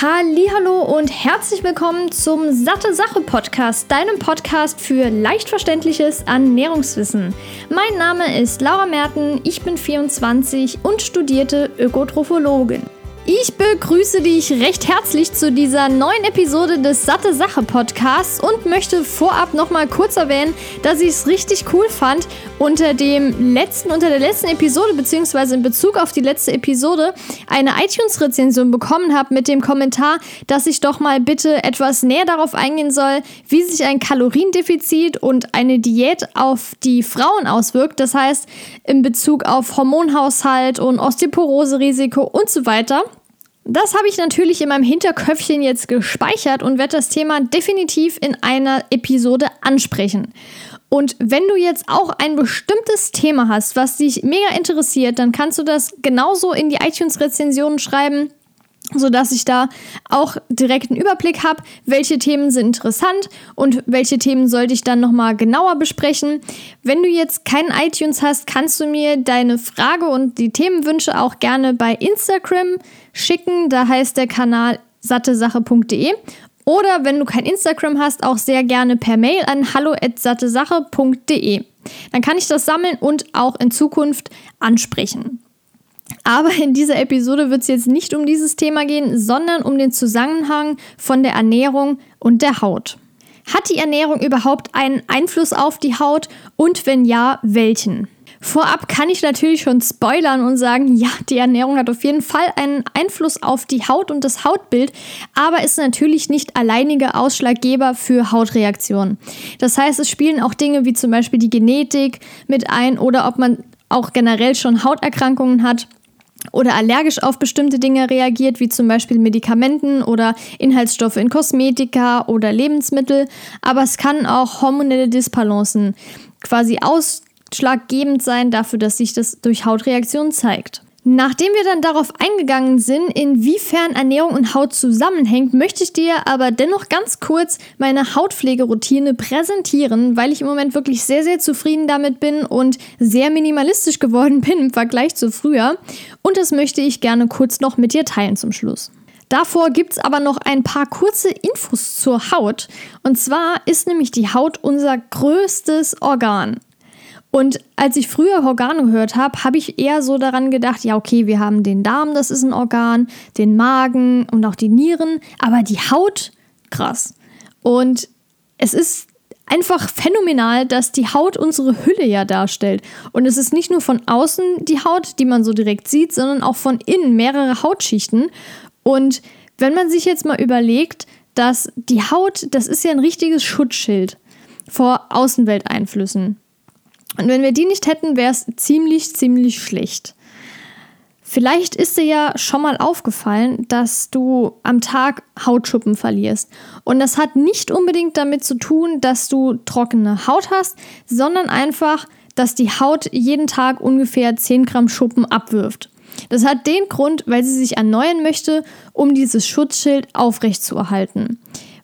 Hallo und herzlich willkommen zum Satte Sache Podcast, deinem Podcast für leicht verständliches Ernährungswissen. Mein Name ist Laura Merten, ich bin 24 und studierte Ökotrophologin. Ich begrüße dich recht herzlich zu dieser neuen Episode des Satte Sache Podcasts und möchte vorab nochmal kurz erwähnen, dass ich es richtig cool fand, unter dem letzten, unter der letzten Episode, beziehungsweise in Bezug auf die letzte Episode, eine iTunes-Rezension bekommen habe mit dem Kommentar, dass ich doch mal bitte etwas näher darauf eingehen soll, wie sich ein Kaloriendefizit und eine Diät auf die Frauen auswirkt. Das heißt, in Bezug auf Hormonhaushalt und Osteoporose-Risiko und so weiter. Das habe ich natürlich in meinem Hinterköpfchen jetzt gespeichert und werde das Thema definitiv in einer Episode ansprechen. Und wenn du jetzt auch ein bestimmtes Thema hast, was dich mega interessiert, dann kannst du das genauso in die iTunes-Rezensionen schreiben sodass ich da auch direkt einen Überblick habe, welche Themen sind interessant und welche Themen sollte ich dann nochmal genauer besprechen. Wenn du jetzt keinen iTunes hast, kannst du mir deine Frage und die Themenwünsche auch gerne bei Instagram schicken. Da heißt der Kanal sattesache.de. Oder wenn du kein Instagram hast, auch sehr gerne per Mail an hallo@sattesache.de. Dann kann ich das sammeln und auch in Zukunft ansprechen. Aber in dieser Episode wird es jetzt nicht um dieses Thema gehen, sondern um den Zusammenhang von der Ernährung und der Haut. Hat die Ernährung überhaupt einen Einfluss auf die Haut und wenn ja, welchen? Vorab kann ich natürlich schon spoilern und sagen, ja, die Ernährung hat auf jeden Fall einen Einfluss auf die Haut und das Hautbild, aber ist natürlich nicht alleinige Ausschlaggeber für Hautreaktionen. Das heißt, es spielen auch Dinge wie zum Beispiel die Genetik mit ein oder ob man auch generell schon Hauterkrankungen hat oder allergisch auf bestimmte Dinge reagiert, wie zum Beispiel Medikamenten oder Inhaltsstoffe in Kosmetika oder Lebensmittel. Aber es kann auch hormonelle Disbalancen quasi ausschlaggebend sein dafür, dass sich das durch Hautreaktionen zeigt. Nachdem wir dann darauf eingegangen sind, inwiefern Ernährung und Haut zusammenhängt, möchte ich dir aber dennoch ganz kurz meine Hautpflegeroutine präsentieren, weil ich im Moment wirklich sehr, sehr zufrieden damit bin und sehr minimalistisch geworden bin im Vergleich zu früher. Und das möchte ich gerne kurz noch mit dir teilen zum Schluss. Davor gibt es aber noch ein paar kurze Infos zur Haut. Und zwar ist nämlich die Haut unser größtes Organ. Und als ich früher Organe gehört habe, habe ich eher so daran gedacht, ja, okay, wir haben den Darm, das ist ein Organ, den Magen und auch die Nieren, aber die Haut, krass. Und es ist einfach phänomenal, dass die Haut unsere Hülle ja darstellt. Und es ist nicht nur von außen die Haut, die man so direkt sieht, sondern auch von innen mehrere Hautschichten. Und wenn man sich jetzt mal überlegt, dass die Haut, das ist ja ein richtiges Schutzschild vor Außenwelteinflüssen. Und wenn wir die nicht hätten, wäre es ziemlich, ziemlich schlecht. Vielleicht ist dir ja schon mal aufgefallen, dass du am Tag Hautschuppen verlierst. Und das hat nicht unbedingt damit zu tun, dass du trockene Haut hast, sondern einfach, dass die Haut jeden Tag ungefähr 10 Gramm Schuppen abwirft. Das hat den Grund, weil sie sich erneuern möchte, um dieses Schutzschild aufrechtzuerhalten.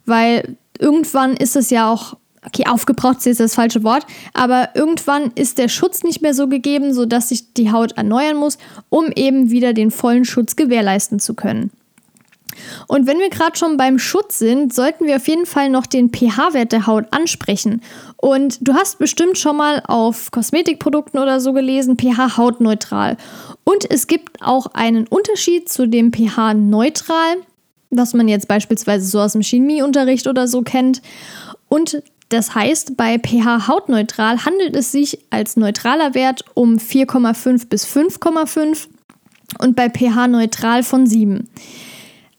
Weil irgendwann ist es ja auch okay, aufgebraucht ist das falsche Wort, aber irgendwann ist der Schutz nicht mehr so gegeben, sodass sich die Haut erneuern muss, um eben wieder den vollen Schutz gewährleisten zu können. Und wenn wir gerade schon beim Schutz sind, sollten wir auf jeden Fall noch den pH-Wert der Haut ansprechen. Und du hast bestimmt schon mal auf Kosmetikprodukten oder so gelesen, pH hautneutral. Und es gibt auch einen Unterschied zu dem pH neutral, was man jetzt beispielsweise so aus dem Chemieunterricht oder so kennt. Und das heißt, bei pH hautneutral handelt es sich als neutraler Wert um 4,5 bis 5,5 und bei pH neutral von 7.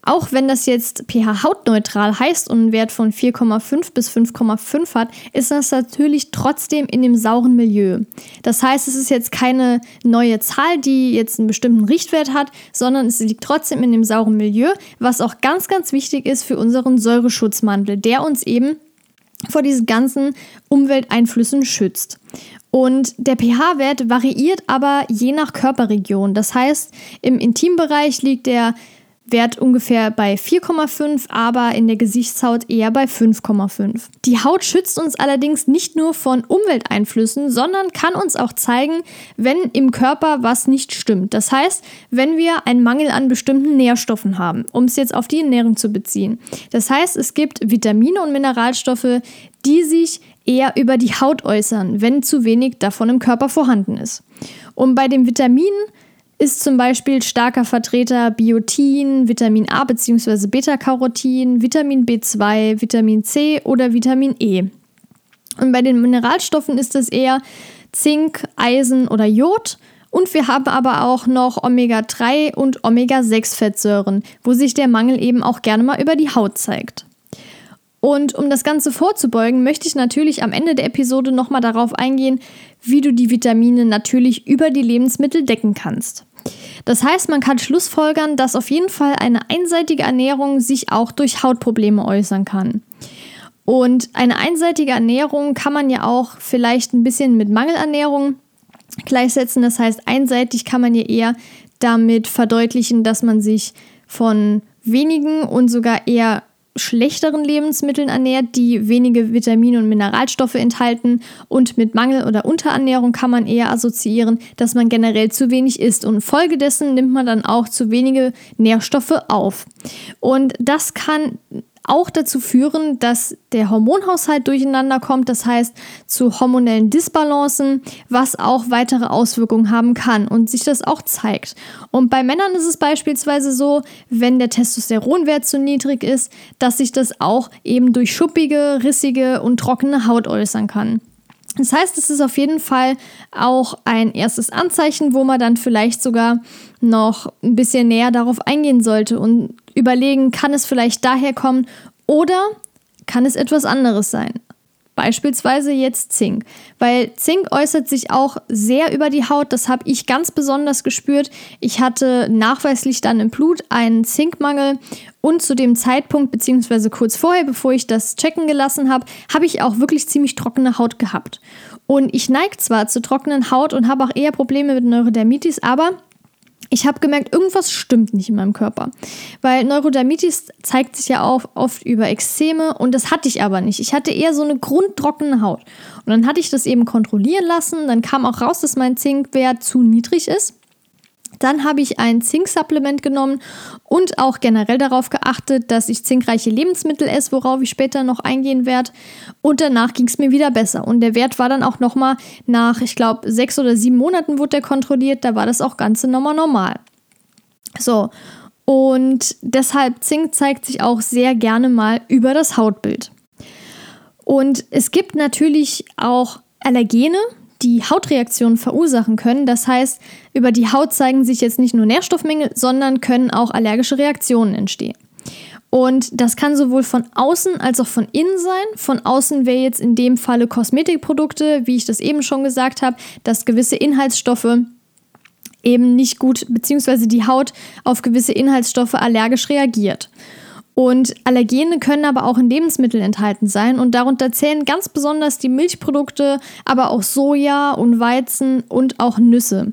Auch wenn das jetzt pH hautneutral heißt und einen Wert von 4,5 bis 5,5 hat, ist das natürlich trotzdem in dem sauren Milieu. Das heißt, es ist jetzt keine neue Zahl, die jetzt einen bestimmten Richtwert hat, sondern es liegt trotzdem in dem sauren Milieu, was auch ganz, ganz wichtig ist für unseren Säureschutzmantel, der uns eben vor diesen ganzen Umwelteinflüssen schützt. Und der pH-Wert variiert aber je nach Körperregion. Das heißt, im Intimbereich liegt der Wert ungefähr bei 4,5, aber in der Gesichtshaut eher bei 5,5. Die Haut schützt uns allerdings nicht nur von Umwelteinflüssen, sondern kann uns auch zeigen, wenn im Körper was nicht stimmt. Das heißt, wenn wir einen Mangel an bestimmten Nährstoffen haben, um es jetzt auf die Ernährung zu beziehen. Das heißt, es gibt Vitamine und Mineralstoffe, die sich eher über die Haut äußern, wenn zu wenig davon im Körper vorhanden ist. Und bei den Vitaminen ist zum Beispiel starker Vertreter Biotin, Vitamin A bzw. Beta-Carotin, Vitamin B2, Vitamin C oder Vitamin E. Und bei den Mineralstoffen ist es eher Zink, Eisen oder Jod. Und wir haben aber auch noch Omega-3 und Omega-6-Fettsäuren, wo sich der Mangel eben auch gerne mal über die Haut zeigt. Und um das Ganze vorzubeugen, möchte ich natürlich am Ende der Episode nochmal darauf eingehen, wie du die Vitamine natürlich über die Lebensmittel decken kannst. Das heißt, man kann schlussfolgern, dass auf jeden Fall eine einseitige Ernährung sich auch durch Hautprobleme äußern kann. Und eine einseitige Ernährung kann man ja auch vielleicht ein bisschen mit Mangelernährung gleichsetzen. Das heißt, einseitig kann man ja eher damit verdeutlichen, dass man sich von wenigen und sogar eher schlechteren Lebensmitteln ernährt, die wenige Vitamine und Mineralstoffe enthalten. Und mit Mangel oder Unterernährung kann man eher assoziieren, dass man generell zu wenig isst. Und folgedessen nimmt man dann auch zu wenige Nährstoffe auf. Und das kann auch dazu führen, dass der Hormonhaushalt durcheinander kommt, das heißt zu hormonellen Disbalancen, was auch weitere Auswirkungen haben kann und sich das auch zeigt. Und bei Männern ist es beispielsweise so, wenn der Testosteronwert zu niedrig ist, dass sich das auch eben durch schuppige, rissige und trockene Haut äußern kann. Das heißt, es ist auf jeden Fall auch ein erstes Anzeichen, wo man dann vielleicht sogar noch ein bisschen näher darauf eingehen sollte und überlegen, kann es vielleicht daher kommen oder kann es etwas anderes sein? Beispielsweise jetzt Zink, weil Zink äußert sich auch sehr über die Haut. Das habe ich ganz besonders gespürt. Ich hatte nachweislich dann im Blut einen Zinkmangel und zu dem Zeitpunkt, beziehungsweise kurz vorher, bevor ich das checken gelassen habe, habe ich auch wirklich ziemlich trockene Haut gehabt. Und ich neige zwar zu trockenen Haut und habe auch eher Probleme mit Neurodermitis, aber ich habe gemerkt, irgendwas stimmt nicht in meinem Körper. Weil Neurodermitis zeigt sich ja auch oft über Ekzeme und das hatte ich aber nicht. Ich hatte eher so eine grundtrockene Haut. Und dann hatte ich das eben kontrollieren lassen. Dann kam auch raus, dass mein Zinkwert zu niedrig ist. Dann habe ich ein Zinksupplement genommen und auch generell darauf geachtet, dass ich zinkreiche Lebensmittel esse, worauf ich später noch eingehen werde. Und danach ging es mir wieder besser. Und der Wert war dann auch nochmal nach, ich glaube, sechs oder sieben Monaten wurde der kontrolliert. Da war das auch Ganze nochmal normal. So. Und deshalb Zink zeigt sich auch sehr gerne mal über das Hautbild. Und es gibt natürlich auch Allergene, die Hautreaktionen verursachen können. Das heißt, über die Haut zeigen sich jetzt nicht nur Nährstoffmängel, sondern können auch allergische Reaktionen entstehen. Und das kann sowohl von außen als auch von innen sein. Von außen wäre jetzt in dem Falle Kosmetikprodukte, wie ich das eben schon gesagt habe, dass gewisse Inhaltsstoffe eben nicht gut, beziehungsweise die Haut auf gewisse Inhaltsstoffe allergisch reagiert. Und Allergene können aber auch in Lebensmitteln enthalten sein und darunter zählen ganz besonders die Milchprodukte, aber auch Soja und Weizen und auch Nüsse.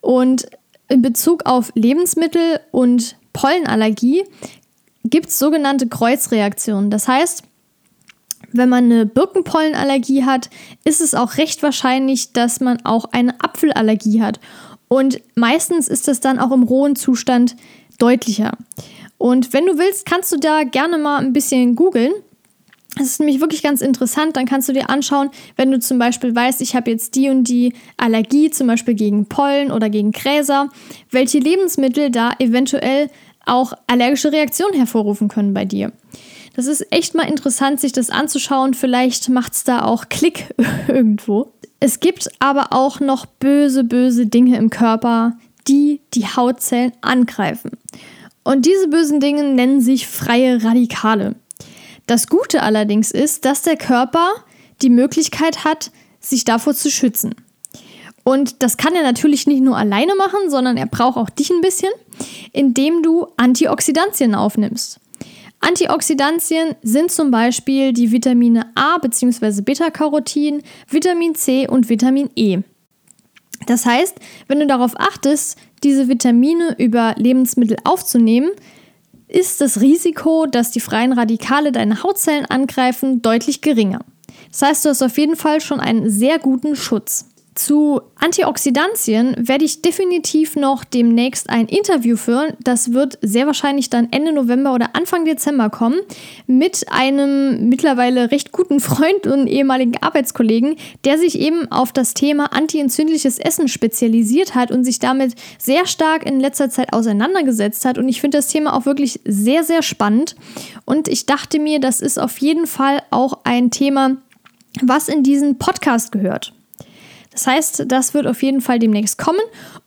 Und in Bezug auf Lebensmittel und Pollenallergie gibt es sogenannte Kreuzreaktionen. Das heißt, wenn man eine Birkenpollenallergie hat, ist es auch recht wahrscheinlich, dass man auch eine Apfelallergie hat. Und meistens ist das dann auch im rohen Zustand deutlicher. Und wenn du willst, kannst du da gerne mal ein bisschen googeln. Es ist nämlich wirklich ganz interessant. Dann kannst du dir anschauen, wenn du zum Beispiel weißt, ich habe jetzt die und die Allergie, zum Beispiel gegen Pollen oder gegen Gräser, welche Lebensmittel da eventuell auch allergische Reaktionen hervorrufen können bei dir. Das ist echt mal interessant, sich das anzuschauen. Vielleicht macht es da auch Klick irgendwo. Es gibt aber auch noch böse, böse Dinge im Körper, die die Hautzellen angreifen. Und diese bösen Dinge nennen sich freie Radikale. Das Gute allerdings ist, dass der Körper die Möglichkeit hat, sich davor zu schützen. Und das kann er natürlich nicht nur alleine machen, sondern er braucht auch dich ein bisschen, indem du Antioxidantien aufnimmst. Antioxidantien sind zum Beispiel die Vitamine A bzw. Beta-Carotin, Vitamin C und Vitamin E. Das heißt, wenn du darauf achtest, diese Vitamine über Lebensmittel aufzunehmen, ist das Risiko, dass die freien Radikale deine Hautzellen angreifen, deutlich geringer. Das heißt, du hast auf jeden Fall schon einen sehr guten Schutz. Zu Antioxidantien werde ich definitiv noch demnächst ein Interview führen. Das wird sehr wahrscheinlich dann Ende November oder Anfang Dezember kommen mit einem mittlerweile recht guten Freund und ehemaligen Arbeitskollegen, der sich eben auf das Thema antientzündliches Essen spezialisiert hat und sich damit sehr stark in letzter Zeit auseinandergesetzt hat. Und ich finde das Thema auch wirklich sehr, sehr spannend. Und ich dachte mir, das ist auf jeden Fall auch ein Thema, was in diesen Podcast gehört. Das heißt, das wird auf jeden Fall demnächst kommen.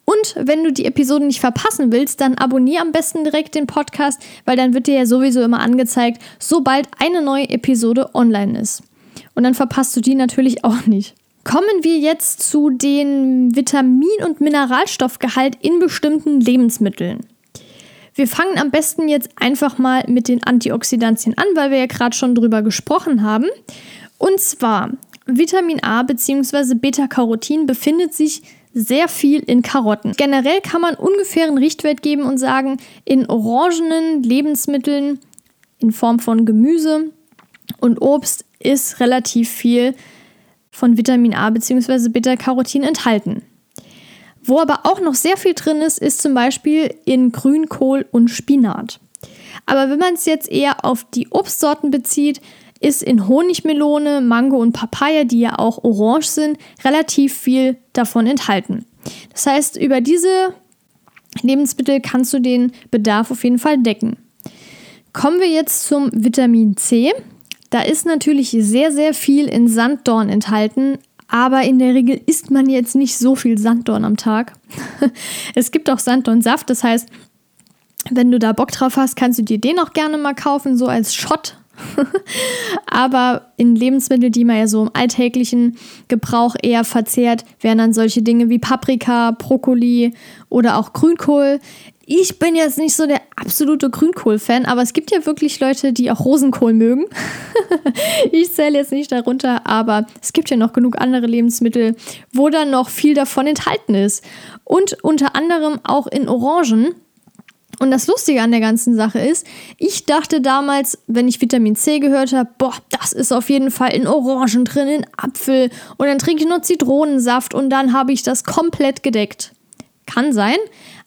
Und wenn du die Episoden nicht verpassen willst, dann abonniere am besten direkt den Podcast, weil dann wird dir ja sowieso immer angezeigt, sobald eine neue Episode online ist. Und dann verpasst du die natürlich auch nicht. Kommen wir jetzt zu den Vitamin- und Mineralstoffgehalt in bestimmten Lebensmitteln. Wir fangen am besten jetzt einfach mal mit den Antioxidantien an, weil wir ja gerade schon drüber gesprochen haben. Und zwar Vitamin A bzw. Beta-Carotin befindet sich sehr viel in Karotten. Generell kann man ungefähr einen Richtwert geben und sagen, in orangenen Lebensmitteln in Form von Gemüse und Obst ist relativ viel von Vitamin A bzw. Beta-Carotin enthalten. Wo aber auch noch sehr viel drin ist, ist zum Beispiel in Grünkohl und Spinat. Aber wenn man es jetzt eher auf die Obstsorten bezieht, ist in Honigmelone, Mango und Papaya, die ja auch orange sind, relativ viel davon enthalten. Das heißt, über diese Lebensmittel kannst du den Bedarf auf jeden Fall decken. Kommen wir jetzt zum Vitamin C. Da ist natürlich sehr, sehr viel in Sanddorn enthalten, aber in der Regel isst man jetzt nicht so viel Sanddorn am Tag. es gibt auch Sanddornsaft, das heißt, wenn du da Bock drauf hast, kannst du dir den auch gerne mal kaufen, so als Shot Aber in Lebensmitteln, die man ja so im alltäglichen Gebrauch eher verzehrt, wären dann solche Dinge wie Paprika, Brokkoli oder auch Grünkohl. Ich bin jetzt nicht so der absolute Grünkohl-Fan, aber es gibt ja wirklich Leute, die auch Rosenkohl mögen. ich zähle jetzt nicht darunter, aber es gibt ja noch genug andere Lebensmittel, wo dann noch viel davon enthalten ist. Und unter anderem auch in Orangen und das Lustige an der ganzen Sache ist, ich dachte damals, wenn ich Vitamin C gehört habe, boah, das ist auf jeden Fall in Orangen drin, in Apfel und dann trinke ich nur Zitronensaft und dann habe ich das komplett gedeckt. Kann sein,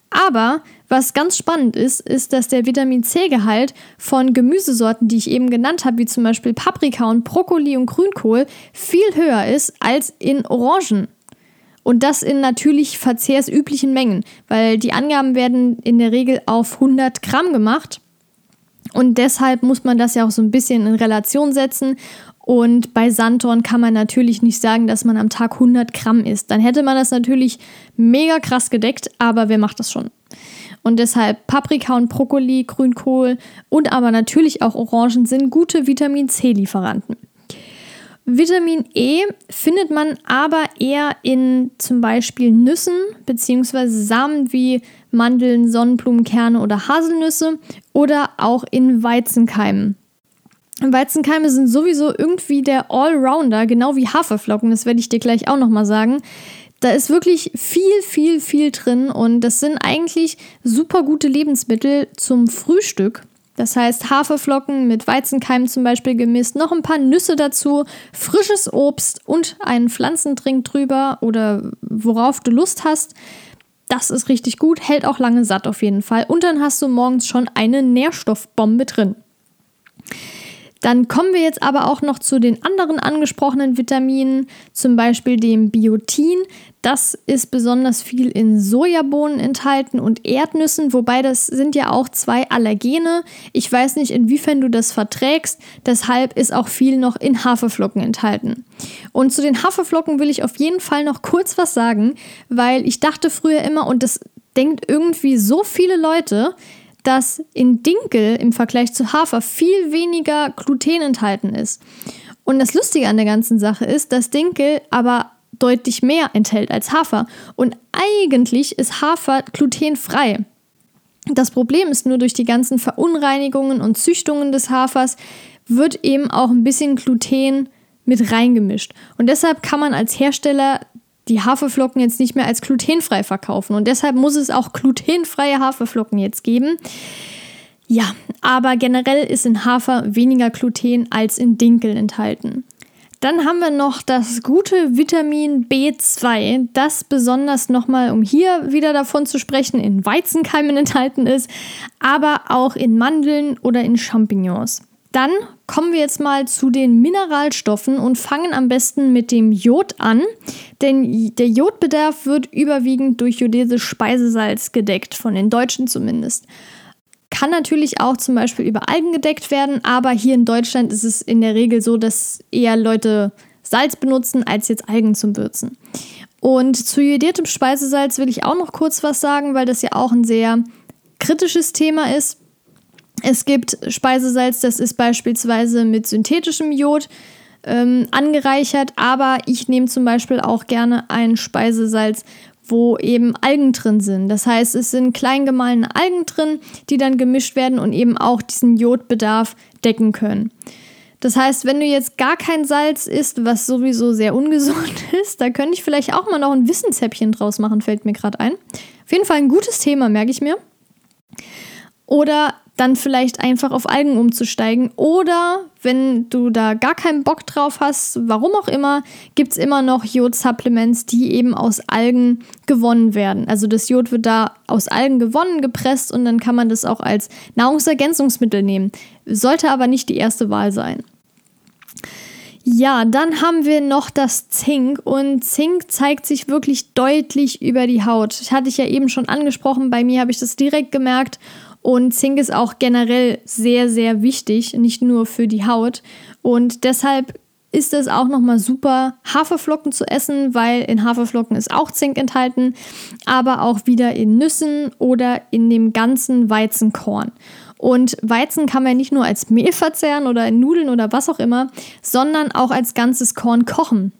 aber was ganz spannend ist, ist, dass der Vitamin C-Gehalt von Gemüsesorten, die ich eben genannt habe, wie zum Beispiel Paprika und Brokkoli und Grünkohl, viel höher ist als in Orangen. Und das in natürlich verzehrsüblichen Mengen, weil die Angaben werden in der Regel auf 100 Gramm gemacht. Und deshalb muss man das ja auch so ein bisschen in Relation setzen. Und bei Sanddorn kann man natürlich nicht sagen, dass man am Tag 100 Gramm isst. Dann hätte man das natürlich mega krass gedeckt, aber wer macht das schon? Und deshalb Paprika und Brokkoli, Grünkohl und aber natürlich auch Orangen sind gute Vitamin C-Lieferanten. Vitamin E findet man aber eher in zum Beispiel Nüssen bzw. Samen wie Mandeln, Sonnenblumenkerne oder Haselnüsse oder auch in Weizenkeimen. Weizenkeime sind sowieso irgendwie der Allrounder, genau wie Haferflocken, das werde ich dir gleich auch nochmal sagen. Da ist wirklich viel, viel, viel drin und das sind eigentlich super gute Lebensmittel zum Frühstück. Das heißt Haferflocken mit Weizenkeimen zum Beispiel gemischt, noch ein paar Nüsse dazu, frisches Obst und einen Pflanzendrink drüber oder worauf du Lust hast. Das ist richtig gut, hält auch lange satt auf jeden Fall. Und dann hast du morgens schon eine Nährstoffbombe drin. Dann kommen wir jetzt aber auch noch zu den anderen angesprochenen Vitaminen, zum Beispiel dem Biotin. Das ist besonders viel in Sojabohnen enthalten und Erdnüssen, wobei das sind ja auch zwei Allergene. Ich weiß nicht, inwiefern du das verträgst, deshalb ist auch viel noch in Haferflocken enthalten. Und zu den Haferflocken will ich auf jeden Fall noch kurz was sagen, weil ich dachte früher immer, und das denkt irgendwie so viele Leute, dass in Dinkel im Vergleich zu Hafer viel weniger Gluten enthalten ist. Und das Lustige an der ganzen Sache ist, dass Dinkel aber deutlich mehr enthält als Hafer. Und eigentlich ist Hafer glutenfrei. Das Problem ist nur durch die ganzen Verunreinigungen und Züchtungen des Hafers wird eben auch ein bisschen Gluten mit reingemischt. Und deshalb kann man als Hersteller die Haferflocken jetzt nicht mehr als glutenfrei verkaufen. Und deshalb muss es auch glutenfreie Haferflocken jetzt geben. Ja, aber generell ist in Hafer weniger Gluten als in Dinkel enthalten. Dann haben wir noch das gute Vitamin B2, das besonders nochmal, um hier wieder davon zu sprechen, in Weizenkeimen enthalten ist, aber auch in Mandeln oder in Champignons. Dann kommen wir jetzt mal zu den Mineralstoffen und fangen am besten mit dem Jod an, denn der Jodbedarf wird überwiegend durch jodiertes Speisesalz gedeckt, von den Deutschen zumindest. Kann natürlich auch zum Beispiel über Algen gedeckt werden, aber hier in Deutschland ist es in der Regel so, dass eher Leute Salz benutzen als jetzt Algen zum Würzen. Und zu jodiertem Speisesalz will ich auch noch kurz was sagen, weil das ja auch ein sehr kritisches Thema ist. Es gibt Speisesalz, das ist beispielsweise mit synthetischem Jod ähm, angereichert, aber ich nehme zum Beispiel auch gerne ein Speisesalz, wo eben Algen drin sind. Das heißt, es sind klein gemahlene Algen drin, die dann gemischt werden und eben auch diesen Jodbedarf decken können. Das heißt, wenn du jetzt gar kein Salz isst, was sowieso sehr ungesund ist, da könnte ich vielleicht auch mal noch ein Wissenshäppchen draus machen, fällt mir gerade ein. Auf jeden Fall ein gutes Thema, merke ich mir. Oder dann vielleicht einfach auf Algen umzusteigen. Oder wenn du da gar keinen Bock drauf hast, warum auch immer, gibt es immer noch Jod-Supplements, die eben aus Algen gewonnen werden. Also das Jod wird da aus Algen gewonnen, gepresst und dann kann man das auch als Nahrungsergänzungsmittel nehmen. Sollte aber nicht die erste Wahl sein. Ja, dann haben wir noch das Zink und Zink zeigt sich wirklich deutlich über die Haut. Ich hatte ich ja eben schon angesprochen, bei mir habe ich das direkt gemerkt und Zink ist auch generell sehr, sehr wichtig, nicht nur für die Haut. Und deshalb ist es auch nochmal super, Haferflocken zu essen, weil in Haferflocken ist auch Zink enthalten, aber auch wieder in Nüssen oder in dem ganzen Weizenkorn. Und Weizen kann man nicht nur als Mehl verzehren oder in Nudeln oder was auch immer, sondern auch als ganzes Korn kochen.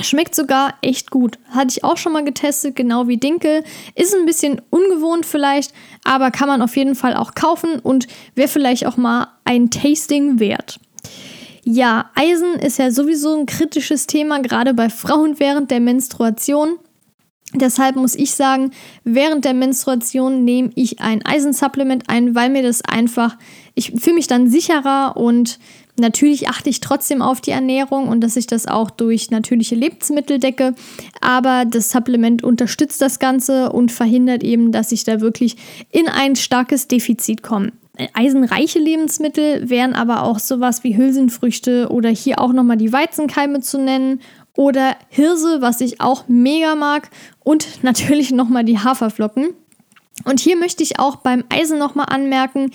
Schmeckt sogar echt gut. Hatte ich auch schon mal getestet, genau wie Dinkel. Ist ein bisschen ungewohnt vielleicht, aber kann man auf jeden Fall auch kaufen und wäre vielleicht auch mal ein Tasting wert. Ja, Eisen ist ja sowieso ein kritisches Thema, gerade bei Frauen während der Menstruation. Deshalb muss ich sagen, während der Menstruation nehme ich ein Eisensupplement ein, weil mir das einfach, ich fühle mich dann sicherer und Natürlich achte ich trotzdem auf die Ernährung und dass ich das auch durch natürliche Lebensmittel decke, aber das Supplement unterstützt das Ganze und verhindert eben, dass ich da wirklich in ein starkes Defizit komme. Eisenreiche Lebensmittel wären aber auch sowas wie Hülsenfrüchte oder hier auch nochmal die Weizenkeime zu nennen oder Hirse, was ich auch mega mag und natürlich nochmal die Haferflocken. Und hier möchte ich auch beim Eisen nochmal anmerken,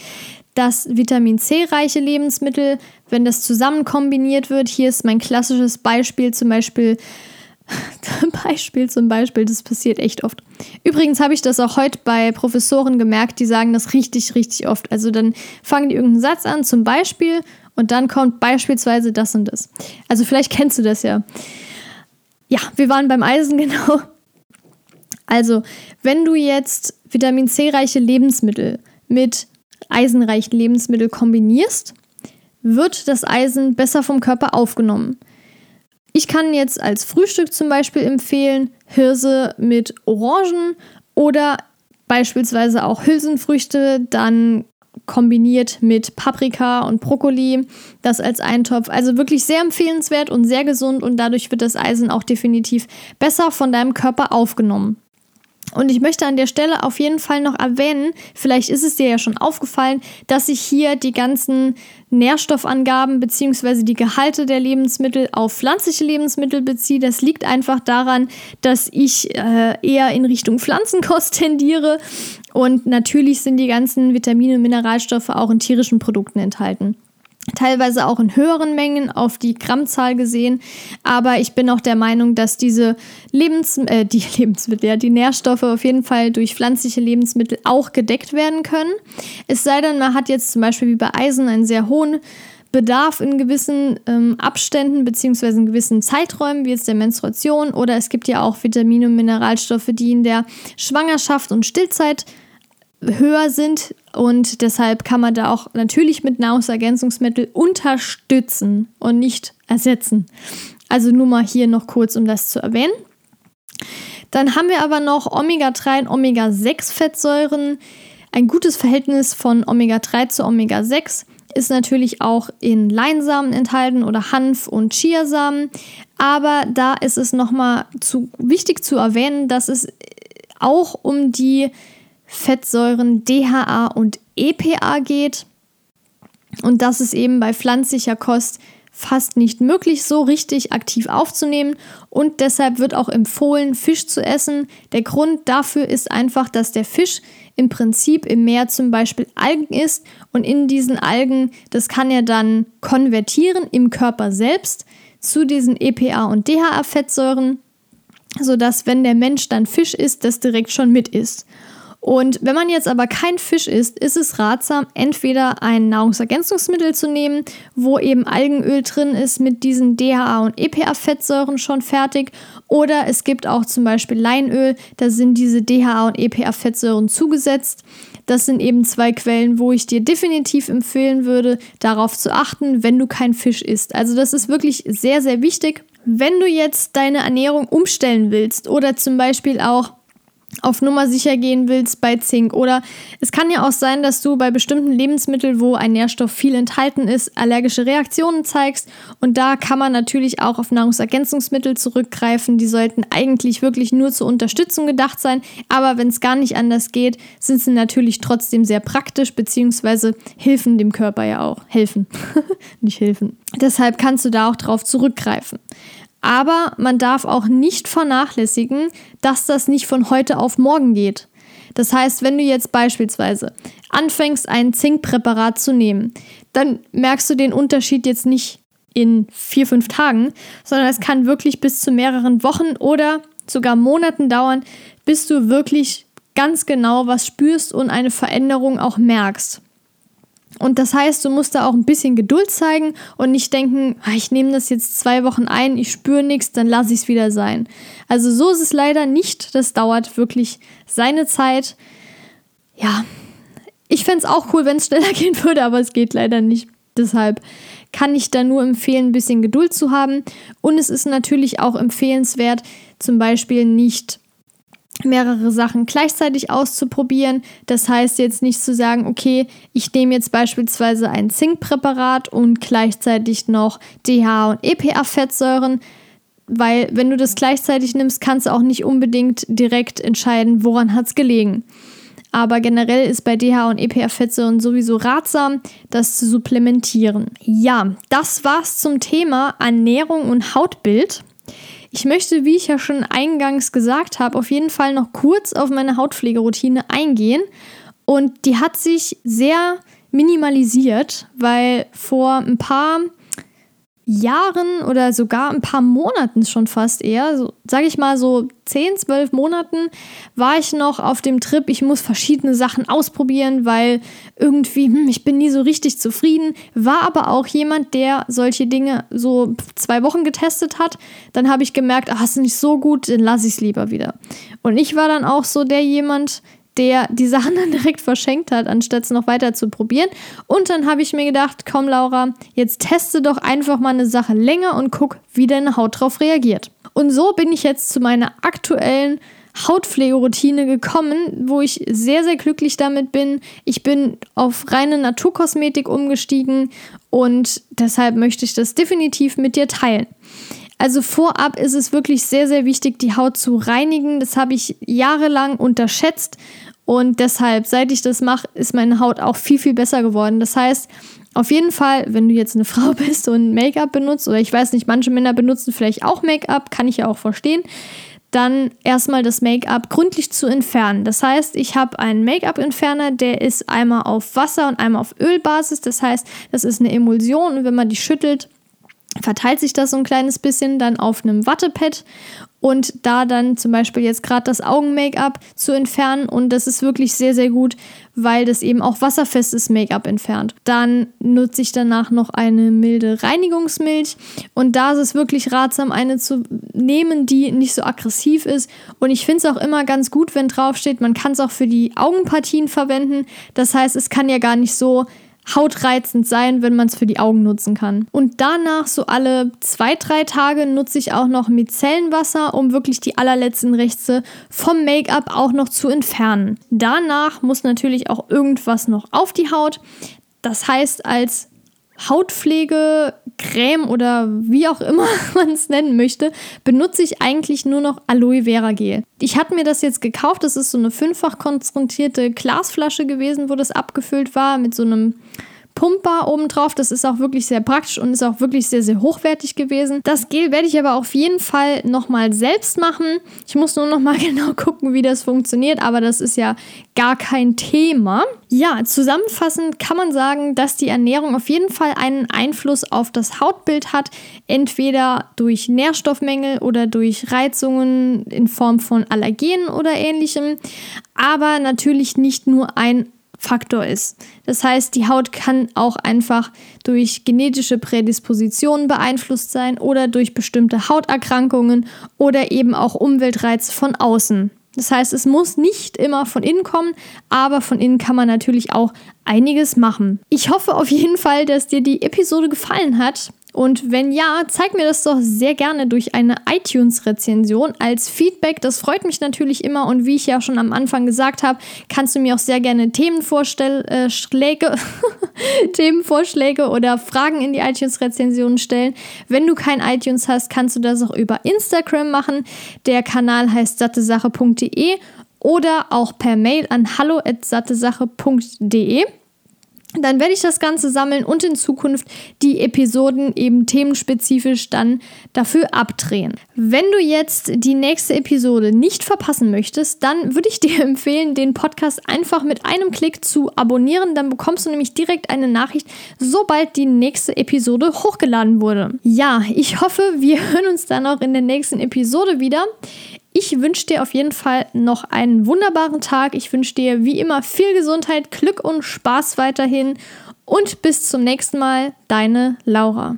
dass Vitamin C-reiche Lebensmittel, wenn das zusammen kombiniert wird, hier ist mein klassisches Beispiel zum Beispiel, Beispiel zum Beispiel, das passiert echt oft. Übrigens habe ich das auch heute bei Professoren gemerkt, die sagen das richtig, richtig oft. Also dann fangen die irgendeinen Satz an, zum Beispiel, und dann kommt beispielsweise das und das. Also vielleicht kennst du das ja. Ja, wir waren beim Eisen, genau. Also, wenn du jetzt Vitamin C-reiche Lebensmittel mit eisenreichen Lebensmittel kombinierst, wird das Eisen besser vom Körper aufgenommen. Ich kann jetzt als Frühstück zum Beispiel empfehlen Hirse mit Orangen oder beispielsweise auch Hülsenfrüchte, dann kombiniert mit Paprika und Brokkoli, das als Eintopf. Also wirklich sehr empfehlenswert und sehr gesund und dadurch wird das Eisen auch definitiv besser von deinem Körper aufgenommen. Und ich möchte an der Stelle auf jeden Fall noch erwähnen, vielleicht ist es dir ja schon aufgefallen, dass ich hier die ganzen Nährstoffangaben bzw. die Gehalte der Lebensmittel auf pflanzliche Lebensmittel beziehe. Das liegt einfach daran, dass ich äh, eher in Richtung Pflanzenkost tendiere. Und natürlich sind die ganzen Vitamine und Mineralstoffe auch in tierischen Produkten enthalten teilweise auch in höheren Mengen auf die Grammzahl gesehen. Aber ich bin auch der Meinung, dass diese Lebens äh, die Lebensmittel, ja, die Nährstoffe auf jeden Fall durch pflanzliche Lebensmittel auch gedeckt werden können. Es sei denn, man hat jetzt zum Beispiel wie bei Eisen einen sehr hohen Bedarf in gewissen ähm, Abständen beziehungsweise in gewissen Zeiträumen, wie jetzt der Menstruation, oder es gibt ja auch Vitamine und Mineralstoffe, die in der Schwangerschaft und Stillzeit höher sind und deshalb kann man da auch natürlich mit Nahrungsergänzungsmitteln unterstützen und nicht ersetzen. Also nur mal hier noch kurz, um das zu erwähnen. Dann haben wir aber noch Omega-3 und Omega-6 Fettsäuren. Ein gutes Verhältnis von Omega-3 zu Omega-6 ist natürlich auch in Leinsamen enthalten oder Hanf und Chiasamen. Aber da ist es nochmal zu, wichtig zu erwähnen, dass es auch um die Fettsäuren DHA und EPA geht und dass es eben bei pflanzlicher Kost fast nicht möglich, so richtig aktiv aufzunehmen und deshalb wird auch empfohlen, Fisch zu essen. Der Grund dafür ist einfach, dass der Fisch im Prinzip im Meer zum Beispiel Algen isst und in diesen Algen, das kann er dann konvertieren im Körper selbst zu diesen EPA und DHA-Fettsäuren, sodass wenn der Mensch dann Fisch isst, das direkt schon mit isst. Und wenn man jetzt aber kein Fisch isst, ist es ratsam, entweder ein Nahrungsergänzungsmittel zu nehmen, wo eben Algenöl drin ist mit diesen DHA und EPA-Fettsäuren schon fertig. Oder es gibt auch zum Beispiel Leinöl, da sind diese DHA und EPA-Fettsäuren zugesetzt. Das sind eben zwei Quellen, wo ich dir definitiv empfehlen würde, darauf zu achten, wenn du kein Fisch isst. Also das ist wirklich sehr, sehr wichtig. Wenn du jetzt deine Ernährung umstellen willst oder zum Beispiel auch auf Nummer sicher gehen willst bei Zink. Oder es kann ja auch sein, dass du bei bestimmten Lebensmitteln, wo ein Nährstoff viel enthalten ist, allergische Reaktionen zeigst. Und da kann man natürlich auch auf Nahrungsergänzungsmittel zurückgreifen. Die sollten eigentlich wirklich nur zur Unterstützung gedacht sein. Aber wenn es gar nicht anders geht, sind sie natürlich trotzdem sehr praktisch, beziehungsweise helfen dem Körper ja auch. Helfen, nicht helfen. Deshalb kannst du da auch drauf zurückgreifen. Aber man darf auch nicht vernachlässigen, dass das nicht von heute auf morgen geht. Das heißt, wenn du jetzt beispielsweise anfängst, ein Zinkpräparat zu nehmen, dann merkst du den Unterschied jetzt nicht in vier, fünf Tagen, sondern es kann wirklich bis zu mehreren Wochen oder sogar Monaten dauern, bis du wirklich ganz genau was spürst und eine Veränderung auch merkst. Und das heißt, du musst da auch ein bisschen Geduld zeigen und nicht denken, ah, ich nehme das jetzt zwei Wochen ein, ich spüre nichts, dann lasse ich es wieder sein. Also so ist es leider nicht. Das dauert wirklich seine Zeit. Ja, ich fände es auch cool, wenn es schneller gehen würde, aber es geht leider nicht. Deshalb kann ich da nur empfehlen, ein bisschen Geduld zu haben. Und es ist natürlich auch empfehlenswert, zum Beispiel nicht mehrere Sachen gleichzeitig auszuprobieren. Das heißt jetzt nicht zu sagen, okay, ich nehme jetzt beispielsweise ein Zinkpräparat und gleichzeitig noch DH und EPA-Fettsäuren, weil wenn du das gleichzeitig nimmst, kannst du auch nicht unbedingt direkt entscheiden, woran hat es gelegen. Aber generell ist bei DH und EPA-Fettsäuren sowieso ratsam, das zu supplementieren. Ja, das war's zum Thema Ernährung und Hautbild. Ich möchte, wie ich ja schon eingangs gesagt habe, auf jeden Fall noch kurz auf meine Hautpflegeroutine eingehen. Und die hat sich sehr minimalisiert, weil vor ein paar Jahren oder sogar ein paar Monaten schon fast eher, so, sage ich mal so 10, 12 Monaten, war ich noch auf dem Trip, ich muss verschiedene Sachen ausprobieren, weil irgendwie, hm, ich bin nie so richtig zufrieden. War aber auch jemand, der solche Dinge so zwei Wochen getestet hat. Dann habe ich gemerkt, ach, ist nicht so gut, dann lasse ich es lieber wieder. Und ich war dann auch so der jemand, der die Sachen dann direkt verschenkt hat, anstatt es noch weiter zu probieren. Und dann habe ich mir gedacht, komm Laura, jetzt teste doch einfach mal eine Sache länger und guck, wie deine Haut darauf reagiert. Und so bin ich jetzt zu meiner aktuellen Hautpflegeroutine gekommen, wo ich sehr, sehr glücklich damit bin. Ich bin auf reine Naturkosmetik umgestiegen und deshalb möchte ich das definitiv mit dir teilen. Also vorab ist es wirklich sehr, sehr wichtig, die Haut zu reinigen. Das habe ich jahrelang unterschätzt und deshalb, seit ich das mache, ist meine Haut auch viel, viel besser geworden. Das heißt, auf jeden Fall, wenn du jetzt eine Frau bist und Make-up benutzt, oder ich weiß nicht, manche Männer benutzen vielleicht auch Make-up, kann ich ja auch verstehen, dann erstmal das Make-up gründlich zu entfernen. Das heißt, ich habe einen Make-up-Entferner, der ist einmal auf Wasser und einmal auf Ölbasis. Das heißt, das ist eine Emulsion und wenn man die schüttelt, verteilt sich das so ein kleines bisschen dann auf einem Wattepad und da dann zum Beispiel jetzt gerade das Augen-Make-up zu entfernen und das ist wirklich sehr, sehr gut, weil das eben auch wasserfestes Make-up entfernt. Dann nutze ich danach noch eine milde Reinigungsmilch und da ist es wirklich ratsam, eine zu nehmen, die nicht so aggressiv ist und ich finde es auch immer ganz gut, wenn draufsteht, man kann es auch für die Augenpartien verwenden. Das heißt, es kann ja gar nicht so hautreizend sein, wenn man es für die Augen nutzen kann. Und danach, so alle zwei, drei Tage, nutze ich auch noch Micellenwasser, um wirklich die allerletzten Reste vom Make-up auch noch zu entfernen. Danach muss natürlich auch irgendwas noch auf die Haut. Das heißt, als Hautpflege, Creme oder wie auch immer man es nennen möchte, benutze ich eigentlich nur noch Aloe Vera Gel. Ich hatte mir das jetzt gekauft, das ist so eine fünffach konzentrierte Glasflasche gewesen, wo das abgefüllt war mit so einem Pumper obendrauf. Das ist auch wirklich sehr praktisch und ist auch wirklich sehr, sehr hochwertig gewesen. Das Gel werde ich aber auf jeden Fall nochmal selbst machen. Ich muss nur nochmal genau gucken, wie das funktioniert, aber das ist ja gar kein Thema. Ja, zusammenfassend kann man sagen, dass die Ernährung auf jeden Fall einen Einfluss auf das Hautbild hat, entweder durch Nährstoffmängel oder durch Reizungen in Form von Allergenen oder ähnlichem, aber natürlich nicht nur ein Faktor ist. Das heißt, die Haut kann auch einfach durch genetische Prädispositionen beeinflusst sein oder durch bestimmte Hauterkrankungen oder eben auch Umweltreize von außen. Das heißt, es muss nicht immer von innen kommen, aber von innen kann man natürlich auch einiges machen. Ich hoffe auf jeden Fall, dass dir die Episode gefallen hat. Und wenn ja, zeig mir das doch sehr gerne durch eine iTunes-Rezension als Feedback. Das freut mich natürlich immer. Und wie ich ja schon am Anfang gesagt habe, kannst du mir auch sehr gerne Themenvorschläge, äh, Themenvorschläge oder Fragen in die iTunes-Rezensionen stellen. Wenn du kein iTunes hast, kannst du das auch über Instagram machen. Der Kanal heißt sattesache.de oder auch per Mail an hallo@sattesache.de dann werde ich das Ganze sammeln und in Zukunft die Episoden eben themenspezifisch dann dafür abdrehen. Wenn du jetzt die nächste Episode nicht verpassen möchtest, dann würde ich dir empfehlen, den Podcast einfach mit einem Klick zu abonnieren. Dann bekommst du nämlich direkt eine Nachricht, sobald die nächste Episode hochgeladen wurde. Ja, ich hoffe, wir hören uns dann auch in der nächsten Episode wieder. Ich wünsche dir auf jeden Fall noch einen wunderbaren Tag. Ich wünsche dir wie immer viel Gesundheit, Glück und Spaß weiterhin. Und bis zum nächsten Mal, deine Laura.